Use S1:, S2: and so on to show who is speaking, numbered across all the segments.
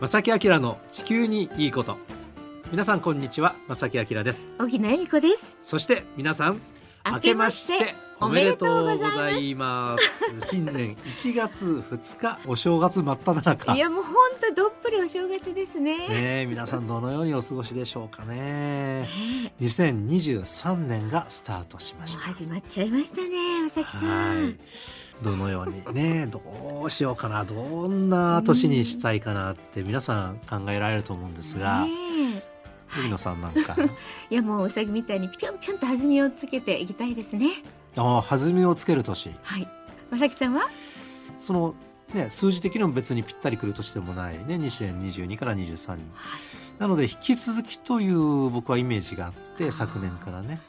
S1: 正木明の地球にいいこと。皆さんこんにちは正木明です。
S2: 荻野恵美子です。
S1: そして皆さん明けましておめでとうございます。新年1月2日お正月真っ只中。
S2: いやもう本当どっぷりお正月ですね。
S1: ね皆さんどのようにお過ごしでしょうかね。2023年がスタートしました。
S2: 始まっちゃいましたねまさきさん
S1: どのようにね どうしようかなどんな年にしたいかなって皆さん考えられると思うんですが、海野さんなんか。
S2: いやもううさぎみたいにぴょんぴょんと弾みをつけていきたいですね。
S1: ああ弾みをつける年。
S2: はい。まさきさんは？
S1: そのね数字的にも別にぴったりくる年でもないね2022から23に、なので引き続きという僕はイメージがあって昨年からね。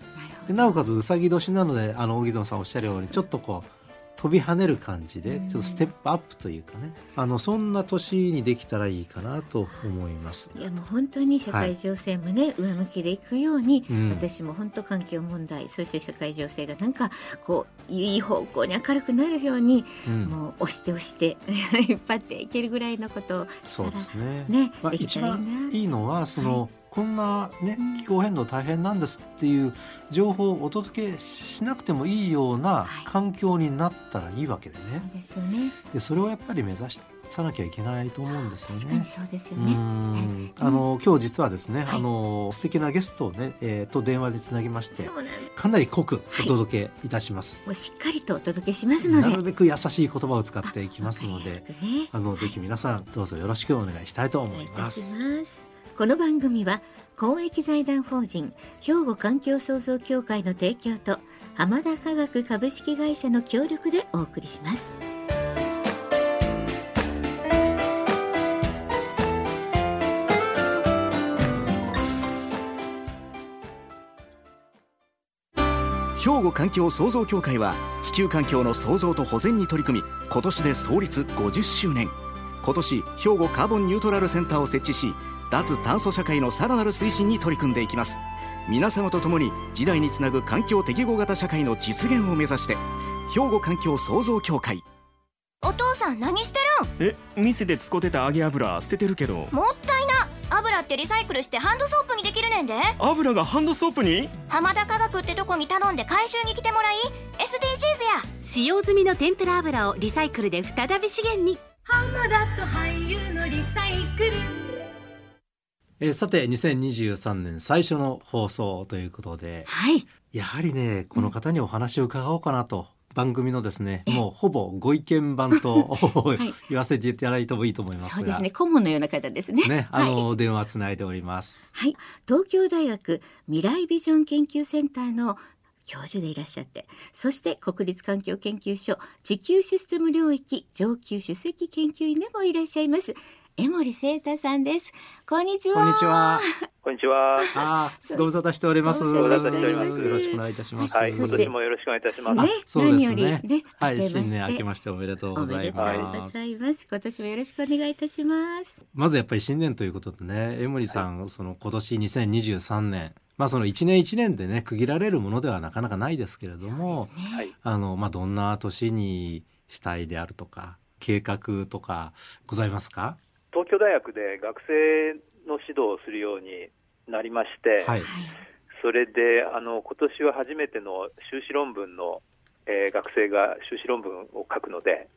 S1: でなおかつうさぎ年なのであの荻野さんおっしゃるようにちょっとこう飛び跳ねる感じでちょっとステップアップというかね。あのそんな年にできたらいいかなと思います。
S2: いやもう本当に社会情勢もね、はい、上向きでいくように、うん、私も本当環境問題そして社会情勢がなんかこういい方向に明るくなるように、うん、もう押して押して 引っ張っていけるぐらいのことを
S1: そうですね。
S2: ね、
S1: まあ、一番いいのはその、はいこんな、ね、気候変動大変なんですっていう情報をお届けしなくてもいいような環境になったらいいわけでね。はい、
S2: そうですよね。
S1: でそれをやっぱり目指さなきゃいけないと思うんですよね。
S2: 確かにそうですよね。
S1: あの今日実はですね、はい、あの素敵なゲストをね、えー、と電話でつなぎまして、かなり濃くお届けいたします。
S2: はい、もうしっかりとお届けしますので、
S1: なるべく優しい言葉を使っていきますので、あ、ね、のぜひ皆さんどうぞよろしくお願いしたいと思います。
S2: この番組は公益財団法人兵庫環境創造協会の提供と浜田科学株式会社の協力でお送りします。
S3: 兵庫環境創造協会は地球環境の創造と保全に取り組み今年で創立50周年今年兵庫カーボンニュートラルセンターを設置し脱炭素社会のさらなる推進に取り組んでいきます。皆様と共に時代につなぐ環境適合型社会の実現を目指して兵庫環境創造協会。
S4: お父さん何して
S5: るん？え店で使ってた揚げ油捨ててるけど。
S4: もったいな。油ってリサイクルしてハンドソープにできるねんで。
S5: 油がハンドソープに？
S4: 浜田科学ってとこに頼んで回収に来てもらい？SDGs や。
S6: 使用済みの天ぷら油をリサイクルで再び資源に。
S7: 浜田と俳優のリサイクル
S1: えー、さて2023年最初の放送ということで、
S2: はい、
S1: やはりねこの方にお話を伺おうかなと。番組のですね、もうほぼご意見番と、はい、言わせていただいてもいいと思います
S2: そうですね、顧問のような方ですね。
S1: ね、あの、はい、電話つないでおります。
S2: はい、東京大学未来ビジョン研究センターの教授でいらっしゃってそして国立環境研究所地球システム領域上級首席研究員でもいらっしゃいます江森聖太さんです。こんにちは。
S1: こんにちは。
S8: こんにちは。
S1: あ、ご無沙汰しております。
S8: ご無沙汰しております。
S1: よろしくお願いいたします。
S8: はい、今年もよろしくお願いいたします。
S1: ね、そうですね。ね、はい、新年明けましておめでとうござい
S2: ます。今年もよろしくお願いいたします。
S1: まずやっぱり新年ということでね、江森さん、その今年2023年。まあその一年一年でね区切られるものではなかなかないですけれども、ね、あのまあどんな年にしたいであるとか計画とかございますか？
S8: 東京大学で学生の指導をするようになりまして、はい、それであの今年は初めての修士論文の、えー、学生が修士論文を書くので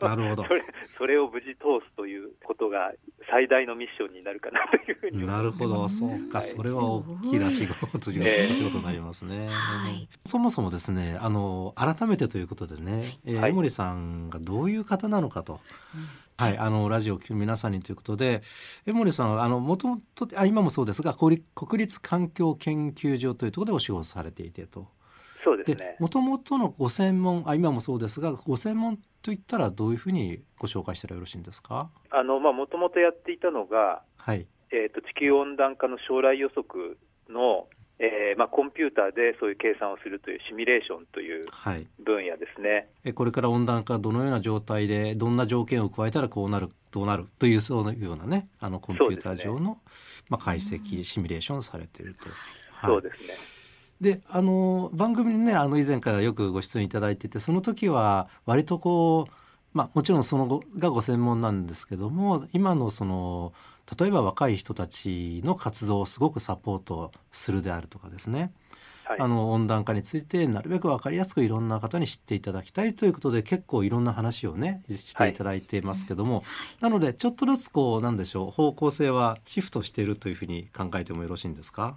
S1: なるほど。
S8: それそれを無事通すということが最大のミッションになるかなというふうに。
S1: なるほど。そうか、はい、それは大きな仕事という仕事になりますね、はい、そもそもですねあの改めてということでね、えー、江森さんがどういう方なのかと。はい、あのラジオを聴く皆さんにということで江森さんはあのもともとあ今もそうですが国立環境研究所というところでお仕事されていてと。
S8: そうですね。
S1: もともとのご専門あ今もそうですがご専門といったらどういうふうにご紹介したらよろしいんですか？
S8: あのまあもともとやっていたのが、
S1: はい。
S8: えっ、ー、と地球温暖化の将来予測のえーまあ、コンピューターでそういう計算をするというシミュレーションという分野ですね、
S1: はい、これから温暖化どのような状態でどんな条件を加えたらこうなるどうなる？というそういうようなねあのコンピューター上の、ね、まあ、解析シミュレーションされていると。
S8: はい、そうですね
S1: であの番組にねあの以前からよくご出演いただいててその時は割とこうまあ、もちろんそのがご専門なんですけども今のその例えば若い人たちの活動をすごくサポートするであるとかですね、はい、あの温暖化についてなるべく分かりやすくいろんな方に知っていただきたいということで結構いろんな話をねしていただいてますけども、はい、なのでちょっとずつこうなんでしょう方向性はシフトしているというふうに考えてもよろしいんですか？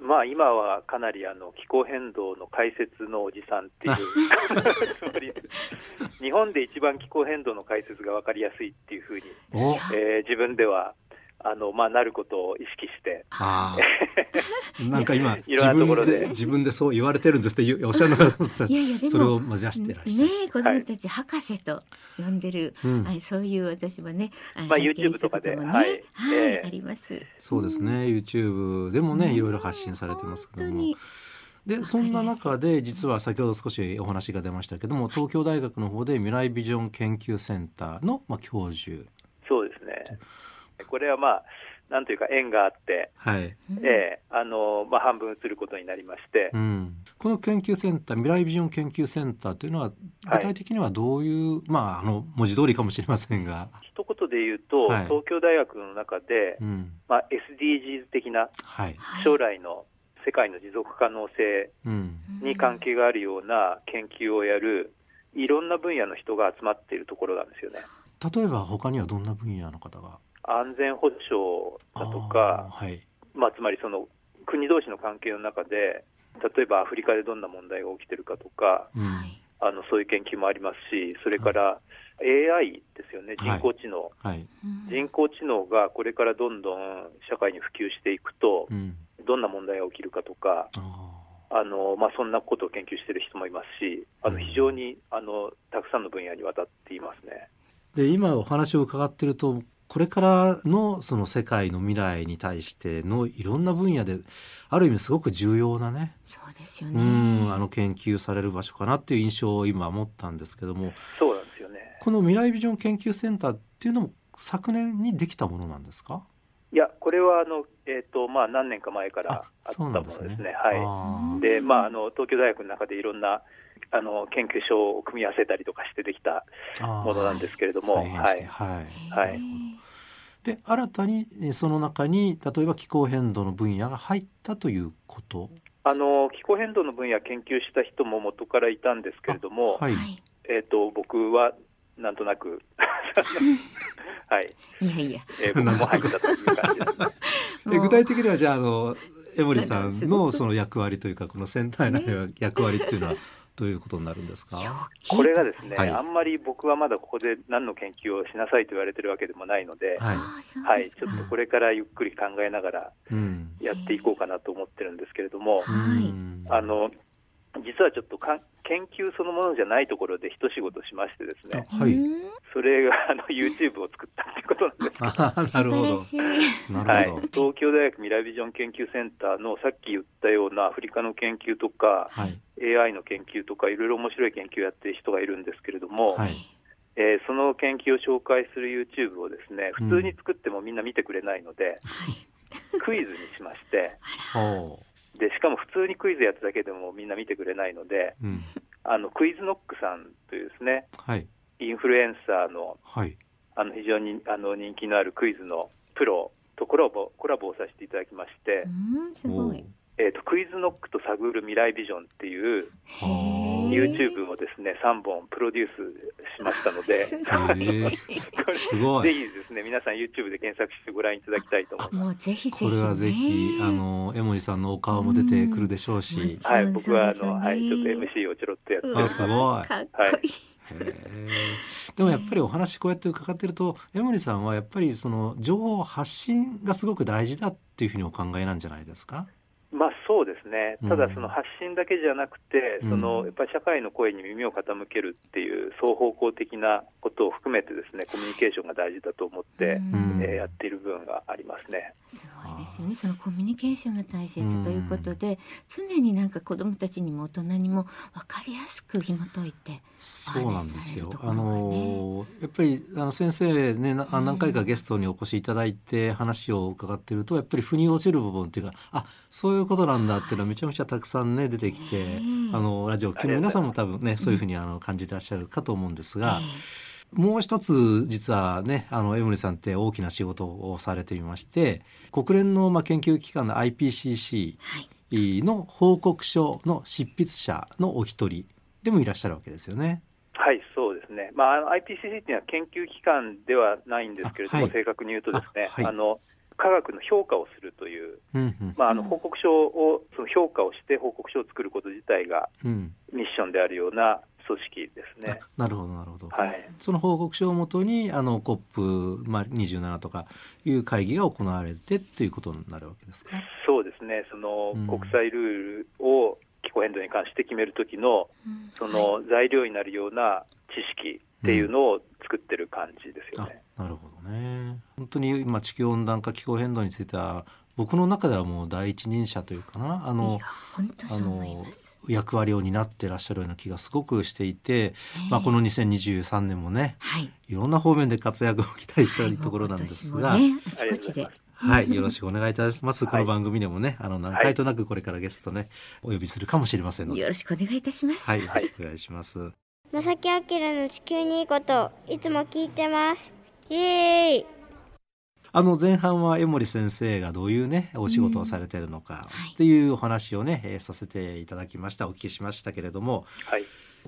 S8: まあ、今はかなりあの気候変動の解説のおじさんっていう つまり日本で一番気候変動の解説が分かりやすいっていうふうに、えー、自分ではあのまあ、なることを意識して。
S1: なんか今いろんなところで。自分でそう言われてるんですっておっしゃるのかと思った。らいやいやでもそれを混ぜしてらっしゃる。
S2: ね子供たち博士と呼んでる、はい、あれそういう私はね、
S8: まあ YouTube とかで、
S2: ね、はい、はい、あります。
S1: そうですね YouTube でもねいろいろ発信されてますけども。でそんな中で実は先ほど少しお話が出ましたけども東京大学の方で未来ビジョン研究センターの、まあ、教授。
S8: そうですねこれはまあなんというか縁があって、はい、えー、あのまあ、半分移ることになりまして、
S1: うん、この研究センター未来ビジョン研究センターというのは具体的にはどういう、はい、まああの文字通りかもしれませんが。
S8: 一言で言うと、はい、東京大学の中で、うん、まあ、SDGs 的な、将来の世界の持続可能性に関係があるような研究をやるいろんな分野の人が集まっているところなんですよね。
S1: 例えば他にはどんな分野の方が？
S8: 安全保障だとか、はい、まあ、つまりその国同士の関係の中で、例えばアフリカでどんな問題が起きてるかとか、うん、あのそういう研究もありますし、それから AI ですよね、人工知能、はい、人工知能がこれからどんどん社会に普及していくと、うん、どんな問題が起きるかとか。あのまあ、そんなことを研究している人もいますし、あの非常にあのたくさんの分野にわたっていますね。
S1: で今お話を伺っているとこれからのその世界の未来に対してのいろんな分野である意味すごく重要なね
S2: そうですよね。
S1: あの研究される場所かなっていう印象を今持ったんですけども。
S8: そうなんですよね。
S1: この未来ビジョン研究センターっていうのも昨年にできたものなんですか？
S8: いやこれはあの、えーとまあ、何年か前からあったものですね。すねはい、でまああの東京大学の中でいろんなあの研究所を組み合わせたりとかしてできたものなんですけれども、はい、はい、はい、
S1: で新たにその中に例えば気候変動の分野が入ったということ。
S8: あの気候変動の分野研究した人も元からいたんですけれども、はい、えーと、僕はなんとなく はい、いやいや、えー、僕も入ったという感じです、ね、
S1: 具体的にはじゃああの江森さんのその役割というかこのセンターの役割っていうのはどういうことになるんですか？
S8: これがですね、はい、あんまり僕はまだここで何の研究をしなさいと言われてるわけでもないので、はい、はい、ちょっとこれからゆっくり考えながらやっていこうかなと思ってるんですけれども、あの実はちょっとか研究そのものじゃないところで一仕事しましてですね、はい、それがあの YouTube を作ったってことなんです。
S1: なるほど。
S8: はい、東京大学未来ビジョン研究センターのさっき言ったようなアフリカの研究とか、はい、AI の研究とかいろいろ面白い研究をやってる人がいるんですけれども、はい、えー、その研究を紹介する YouTube をですね普通に作ってもみんな見てくれないので、うん、クイズにしまして。でしかも普通にクイズやっただけでもみんな見てくれないので、うん、あのクイズノックさんというですね、はい、インフルエンサーのはい、あの非常にあの人気のあるクイズのプロとコラボコラボをさせていただきまして、
S2: すごい。
S8: えーと、クイズノックと探る未来ビジョンっていう YouTube をですね3本プロデュースしましたので。すごい。ぜひですね皆さん YouTube で検索してご覧いただきたいと思います。もうぜひ
S2: ぜひ、ね、
S1: これはぜひあの江森さんのお顔も出てくるでしょうし、
S8: うはい僕はあの、はいちょっと MC をちょろっとやってあ
S1: すごい。かっこいい、でもやっぱりお話こうやって伺ってると江森さんはやっぱりその情報発信がすごく大事だっていうふうにお考えなんじゃないですか？
S8: まあ、そうですね、ただ、その発信だけじゃなくて、うん、そのやっぱり社会の声に耳を傾けるっていう双方向的なことを含めて、ですねコミュニケーションが大事だと思って、うん、えー、やっている部分がありますね。
S2: すごいですよね、そのコミュニケーションが大切ということで、うん、常になんか子どもたちにも大人にも分かりやすく紐解いて、
S1: そうなんですよ、ね、あのやっぱりあの先生ね、何回かゲストにお越しいただいて、話を伺ってると、やっぱり腑に落ちる部分っていうか、あそういういうことなんだっていうのはめちゃめちゃたくさんね出てきて、あのラジオ聴きの皆さんも多分ねそういうふうにあの感じてらっしゃるかと思うんですが。もう一つ実はねあの江森さんって大きな仕事をされていまして国連のまあ研究機関の IPCC の報告書の執筆者のお一人でもいらっしゃるわけですよね。
S8: はいそうですね、まあ、IPCC っていうのは研究機関ではないんですけれども、はい、正確に言うとですね、あはい、あの科学の評価をするという、うんうん、まあ、あの報告書をその評価をして報告書を作ること自体がミッションであるような組織ですね。
S1: なるほどなるほど。
S8: はい。
S1: その報告書をもとにあの COP まあ27とかいう会議が行われてということになるわけですか？
S8: そうですね。その国際ルールを気候変動に関して決める時の、うん、その材料になるような知識っていうのを作ってる感じですよね。
S1: うん、なるほどね。本当に今地球温暖化気候変動については僕の中ではもう第一人者というかなあの
S2: あの
S1: 役割を担ってらっしゃるような気がすごくしていて、まあ、この2023年もね、はい、いろんな方面で活躍を期待したいところなんですが、はい
S2: ね、あちこちで。
S1: はい、よろしくお願いいたします。この番組でもね、あの何回となくこれからゲストね、お呼びするかもしれませんので。
S2: よろしくお願いいたします。
S1: はい、よろしくお願いします。
S9: まさきあきらの地球にいいこと、いつも聞いてます。イエーイ。
S1: あの前半は江森先生がどういうねお仕事をされてるのかっていうお話をね、えー、させていただきました。お聞きしましたけれども、
S8: はい、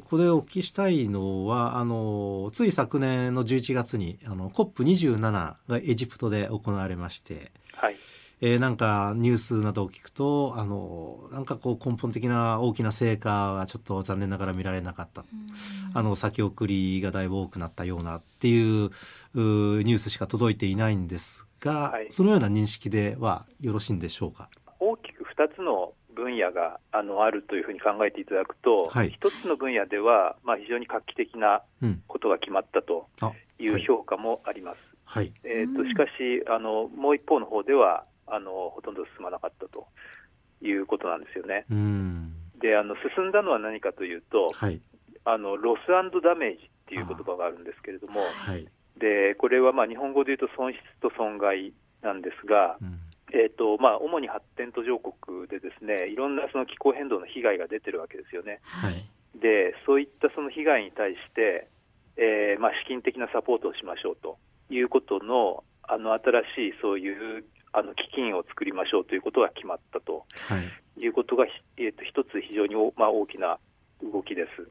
S1: これお聞きしたいのはあのつい昨年の11月にあの COP27 がエジプトで行われまして、
S8: はい
S1: えー、なんかニュースなどを聞くとあのなんかこう根本的な大きな成果はちょっと残念ながら見られなかった、あの先送りがだいぶ多くなったようなっていうニュースしか届いていないんですが、はい、そのような認識ではよろしいんでしょうか？
S8: 大きく2つの分野があのあるというふうに考えていただくと、はい、1つの分野では、まあ、非常に画期的なことが決まったとい。う評価もあります。
S1: はい、
S8: えーと、しかしあの、もう一方の方ではあのほとんど進まなかったということなんですよね。であの進んだのは何かというと、はい、あのロスダメージっていう言葉があるんですけれども、はい、でこれはまあ日本語で言うと損失と損害なんですが、うん、えーとまあ、主に発展途上国でですねいろんなその気候変動の被害が出てるわけですよね。
S1: はい、
S8: でそういったその被害に対して、えーまあ、資金的なサポートをしましょうということのあの新しいそういうあの基金を作りましょうということが決まったと、はい、いうことが、えーと、一つ非常にまあ、大きな動きです。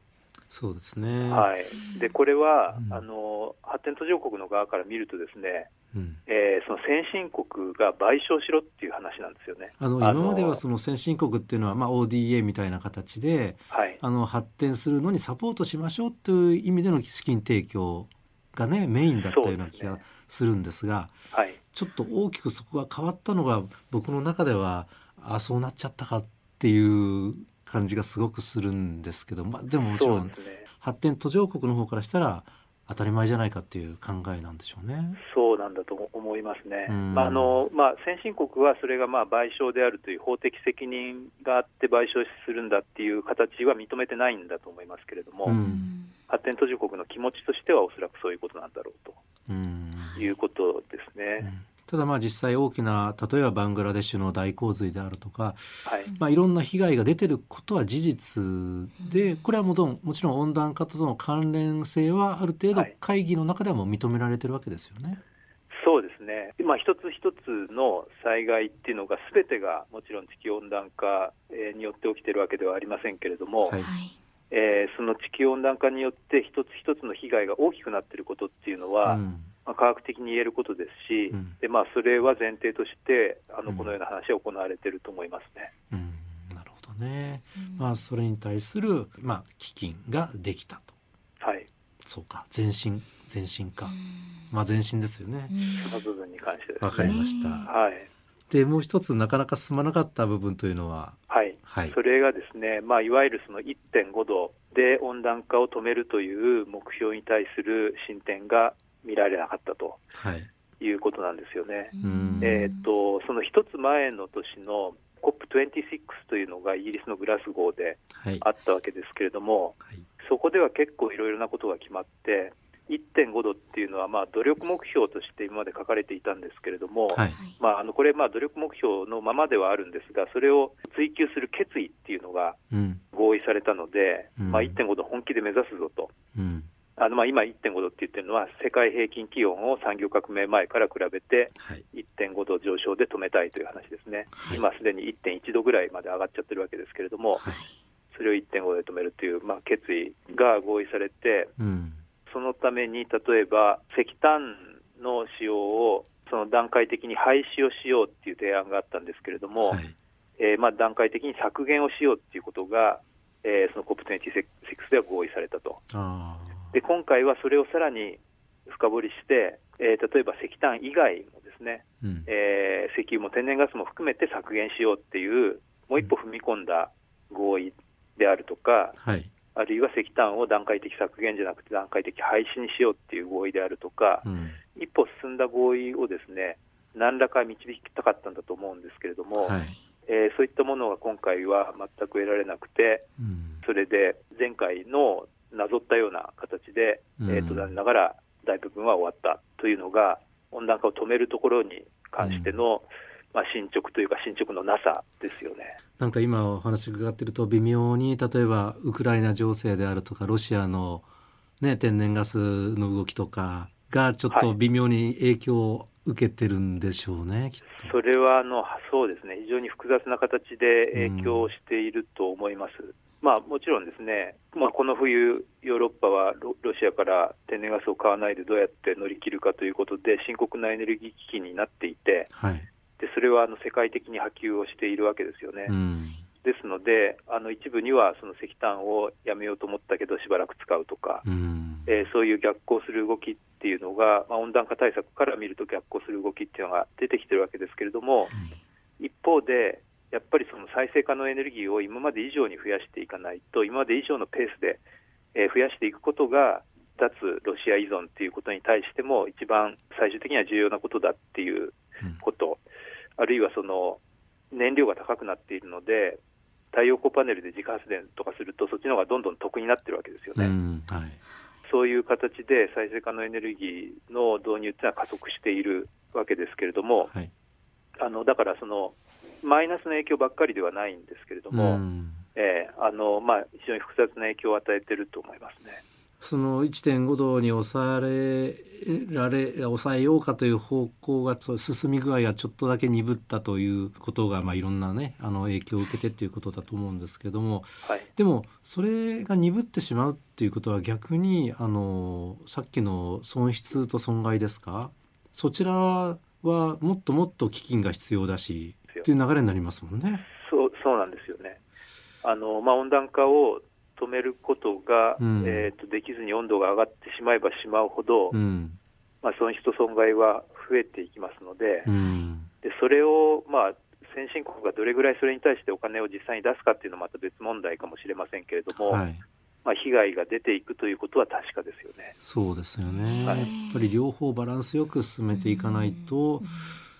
S1: そうですね、
S8: はい、でこれは、うん、あの発展途上国の側から見るとですね、うん、えー、その先進国が賠償しろっていう話なんですよね。
S1: あの今まではその先進国っていうのは、まあ、ODA みたいな形で、はい、あの発展するのにサポートしましょうという意味での資金提供がねメインだったような気がするんですが、
S8: はい、
S1: ちょっと大きくそこが変わったのが僕の中ではあそうなっちゃったかっていう感じがすごくするんですけど、まあ、でももちろん、発展途上国の方からしたら当たり前じゃないかっていう考えなんでしょうね。
S8: そうなんだと思いますね。まああのまあ、先進国はそれがまあ賠償であるという法的責任があって賠償するんだっていう形は認めてないんだと思いますけれども、発展途上国の気持ちとしてはおそらくそういうことなんだろうと。いうことですね。うん。
S1: ただまあ実際大きな例えばバングラデシュの大洪水であるとか、
S8: はい。
S1: まあ、いろんな被害が出てることは事実でこれはももちろん温暖化との関連性はある程度会議の中ではも認められてるわけですよね。はい、
S8: そうですね、まあ、一つ一つの災害っていうのがすべてがもちろん地球温暖化によって起きてるわけではありませんけれども、はいえー、その地球温暖化によって一つ一つの被害が大きくなっていることっていうのは、うん、まあ、科学的に言えることですし、うん、でまあ、それは前提としてあのこのような話は行われていると思いますね。
S1: うん、なるほどね、まあ、それに対する、まあ、基金ができたと。
S8: はい、
S1: そうか。前進前進か、まあ、前進ですよね。
S8: その部分に関して
S1: わ、ね、かりました。
S8: はい
S1: でもう一つなかなか進まなかった部分というのは、
S8: はい、はい、それがですね、まあ、いわゆるその1.5度で温暖化を止めるという目標に対する進展が見られなかったと、はい、いうことなんですよね。えーと、その一つ前の年の COP26 というのがイギリスのグラスゴーであったわけですけれども、はい、そこでは結構いろいろなことが決まって、1.5度っていうのは、まあ、努力目標として今まで書かれていたんですけれども、はい、まあ、あのこれ、まあ、努力目標のままではあるんですが、それを追求する決意っていうのが合意されたので、うん、まあ、1.5度本気で目指すぞと。あのまあ今1.5度って言ってるのは世界平均気温を産業革命前から比べて1.5度上昇で止めたいという話ですね、はい、今すでに1.1度ぐらいまで上がっちゃってるわけですけれども、はい、それを1.5度で止めるという、まあ、決意が合意されて、うん、そのために例えば石炭の使用をその段階的に廃止をしようっていう提案があったんですけれども、はい、えー、まあ段階的に削減をしようっていうことが、えー、その COP26 では合意されたと。で今回はそれをさらに深掘りして、えー、例えば石炭以外もですね、うん、えー、石油も天然ガスも含めて削減しようっていうもう一歩踏み込んだ合意であるとか、はい、あるいは石炭を段階的削減じゃなくて段階的廃止にしようっていう合意であるとか、うん、一歩進んだ合意をですね何らか導きたかったんだと思うんですけれども、はい、えー、そういったものが今回は全く得られなくて、うん、それで前回のなぞったような形で、うん、えー、と残念ながら大部分は終わったというのが温暖化を止めるところに関しての、まあ、進捗というか進捗のなさですよね。
S1: なんか今お話伺ってると微妙に例えばウクライナ情勢であるとかロシアの、ね、天然ガスの動きとかがちょっと微妙に影響を受けてるんでしょうね、はい、
S8: それはあのそうですね。非常に複雑な形で影響していると思います。うん。まあ、もちろんですね、まあ、この冬、ヨーロッパはロシアから天然ガスを買わないでどうやって乗り切るかということで、深刻なエネルギー危機になっていて、はい、でそれはあの世界的に波及をしているわけですよね。うん、ですので、あの一部にはその石炭をやめようと思ったけど、しばらく使うとか、うん、えー、そういう逆行する動きっていうのが、まあ、温暖化対策から見ると逆行する動きっていうのが出てきてるわけですけれども、うん、一方で、やっぱりその再生可能エネルギーを今まで以上に増やしていかないと、今まで以上のペースで、えー、増やしていくことが、脱ロシア依存ということに対しても、一番最終的には重要なことだっていうこと、うん、あるいはその燃料が高くなっているので、太陽光パネルで自家発電とかすると、そっちの方がどんどん得になってるわけですよね。うんはい、そういう形で再生可能エネルギーの導入っていうのは加速しているわけですけれども、はい、あのだからそのマイナスの影響ばっかりではないんですけれども、えーあのまあ、非常に複雑な影響を与えていると思いますね。
S1: その1.5度に抑えられ抑えようかという方向が進み具合がちょっとだけ鈍ったということが、まあ、いろんなねあの影響を受けてっていうことだと思うんですけども、はい、でもそれが鈍ってしまうっていうことは逆にあのさっきの損失と損害ですか？そちらはもっともっと基金が必要だしっていう流れになりますもんね。
S8: そうそうなんですよね。あのまあ、温暖化を止めることが、うん、えーと、できずに温度が上がってしまえばしまうほど、うん、まあ、損失と損害は増えていきますので、うん、でそれを、まあ、先進国がどれぐらいそれに対してお金を実際に出すかっていうのはまた別問題かもしれませんけれども、はい、まあ、被害が出ていくということは確かですよね。
S1: そうですよね、はい、やっぱり両方バランスよく進めていかないと、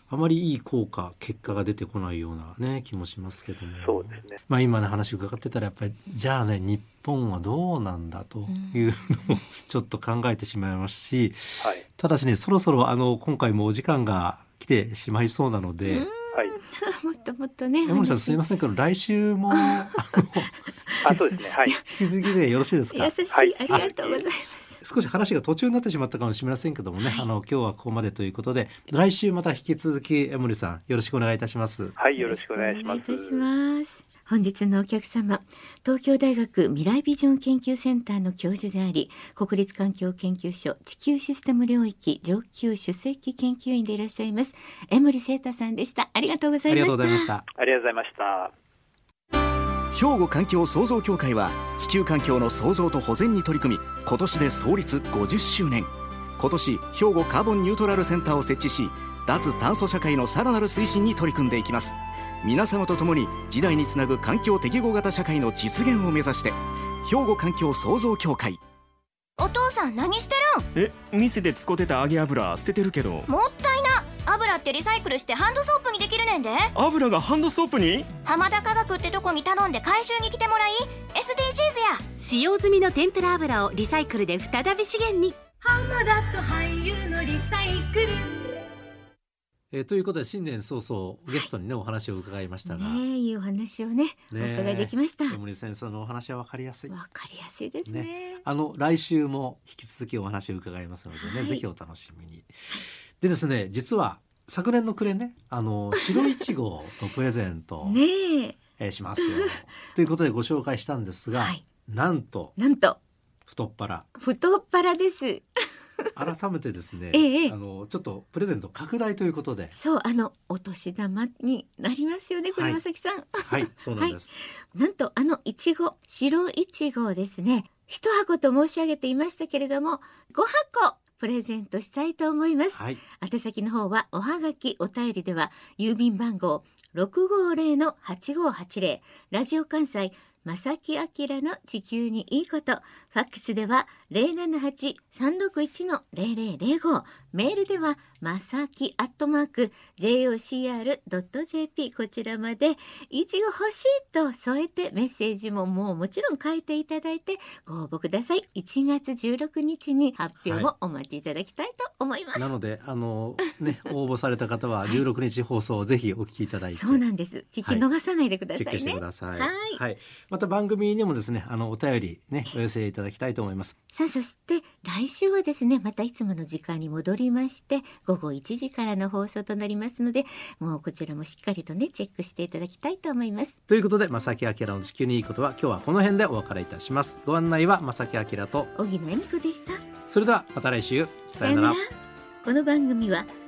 S1: あまりいい効果結果が出てこないようなね気もしますけども
S8: そうですね、
S1: まあ、今の話伺ってたらやっぱりじゃあね日本はどうなんだというのをちょっと考えてしまいますし、はい、ただしねそろそろあの今回もお時間が来てしまいそうなので。
S2: はい、もっともっとね。
S1: 山森さんすみませんけど来週も あ
S8: そうですね。はい。引
S1: き続きでよろしいですか？
S2: 優しい、はい、ありがとうございます。
S1: 少し話が途中になってしまったかもしれませんけどもね、はい、あの今日はここまでということで来週また引き続き江森さんよろしくお願いいたします。
S8: はいよろしくお願いします。
S2: 本日のお客様東京大学未来ビジョン研究センターの教授であり国立環境研究所地球システム領域上級首席研究員でいらっしゃいます江森聖太さんでした。ありがとうございました。
S8: ありがとうございました
S3: 兵庫環境創造協会は地球環境の創造と保全に取り組み今年で創立50周年。今年兵庫カーボンニュートラルセンターを設置し脱炭素社会のさらなる推進に取り組んでいきます。皆様と共に時代につなぐ環境適合型社会の実現を目指して兵庫環境創造協会。
S4: お父さん何して
S5: るん？え店で使ってた揚げ油捨ててるけど。も
S4: ったいな油ってリサイクルしてハンドソープにできるねんで。
S5: 油がハンドソープに？
S4: 浜田科学ってとこに頼んで回収に来てもらい SDGs や。
S6: 使用済みの天ぷら油をリサイクルで再び資源に。
S7: 浜田と俳優のリサイクル。
S1: えー、ということで新年早々ゲストにね、はい、お話を伺いましたが、
S2: ねいいお話をねねお伺いできました。
S1: 森先生のお話はわかりやすい。
S2: わかりやすいですね、ね、
S1: あの来週も引き続きお話を伺いますのでね、はい、ぜひお楽しみに。でですね実は昨年の暮れねあの白いちごのプレゼントねえ。ー、しますよ。ということでご紹介したんですが、はい、なんと
S2: なんと。
S1: 太っ腹。
S2: 太っ腹です。
S1: 改めてですね、ええ、あのちょっとプレゼント拡大ということで。
S2: そうあのお年玉になりますよねこれまさきさん。
S1: はい、そうなんです、
S2: はい、なんとあのいちご白いちごですね。一箱と申し上げていましたけれども5箱プレゼントしたいと思います、はい、宛先の方はおはがきお便りでは郵便番号650-8580ラジオ関西正木明の地球にいいこと。ファックスでは078-361-0005。メールではまさきアットマーク jocr.jp こちらまでいちご欲しいと添えてメッセージももうもちろん書いていただいてご応募ください。1月16日に発表もお待ちいただきたいと思います。
S1: はい、なのであのね応募された方は16日放送をぜひお聞きいただいて、
S2: そうなんです。聞き逃さないでくださいね。はい、
S1: してください。はい、はい、また番組にもですねあのお便りねお寄せいただきたいと思います。
S2: さあそして来週はですねまたいつもの時間に戻りまして午後1時からの放送となりますのでもうこちらもしっかりとねチェックしていただきたいと思います。
S1: ということで正木明の地球にいいことは今日はこの辺でお別れいたします。ご案内は正木明と
S2: 荻野恵美子でした。
S1: それではまた来週さよなら。
S2: この番組は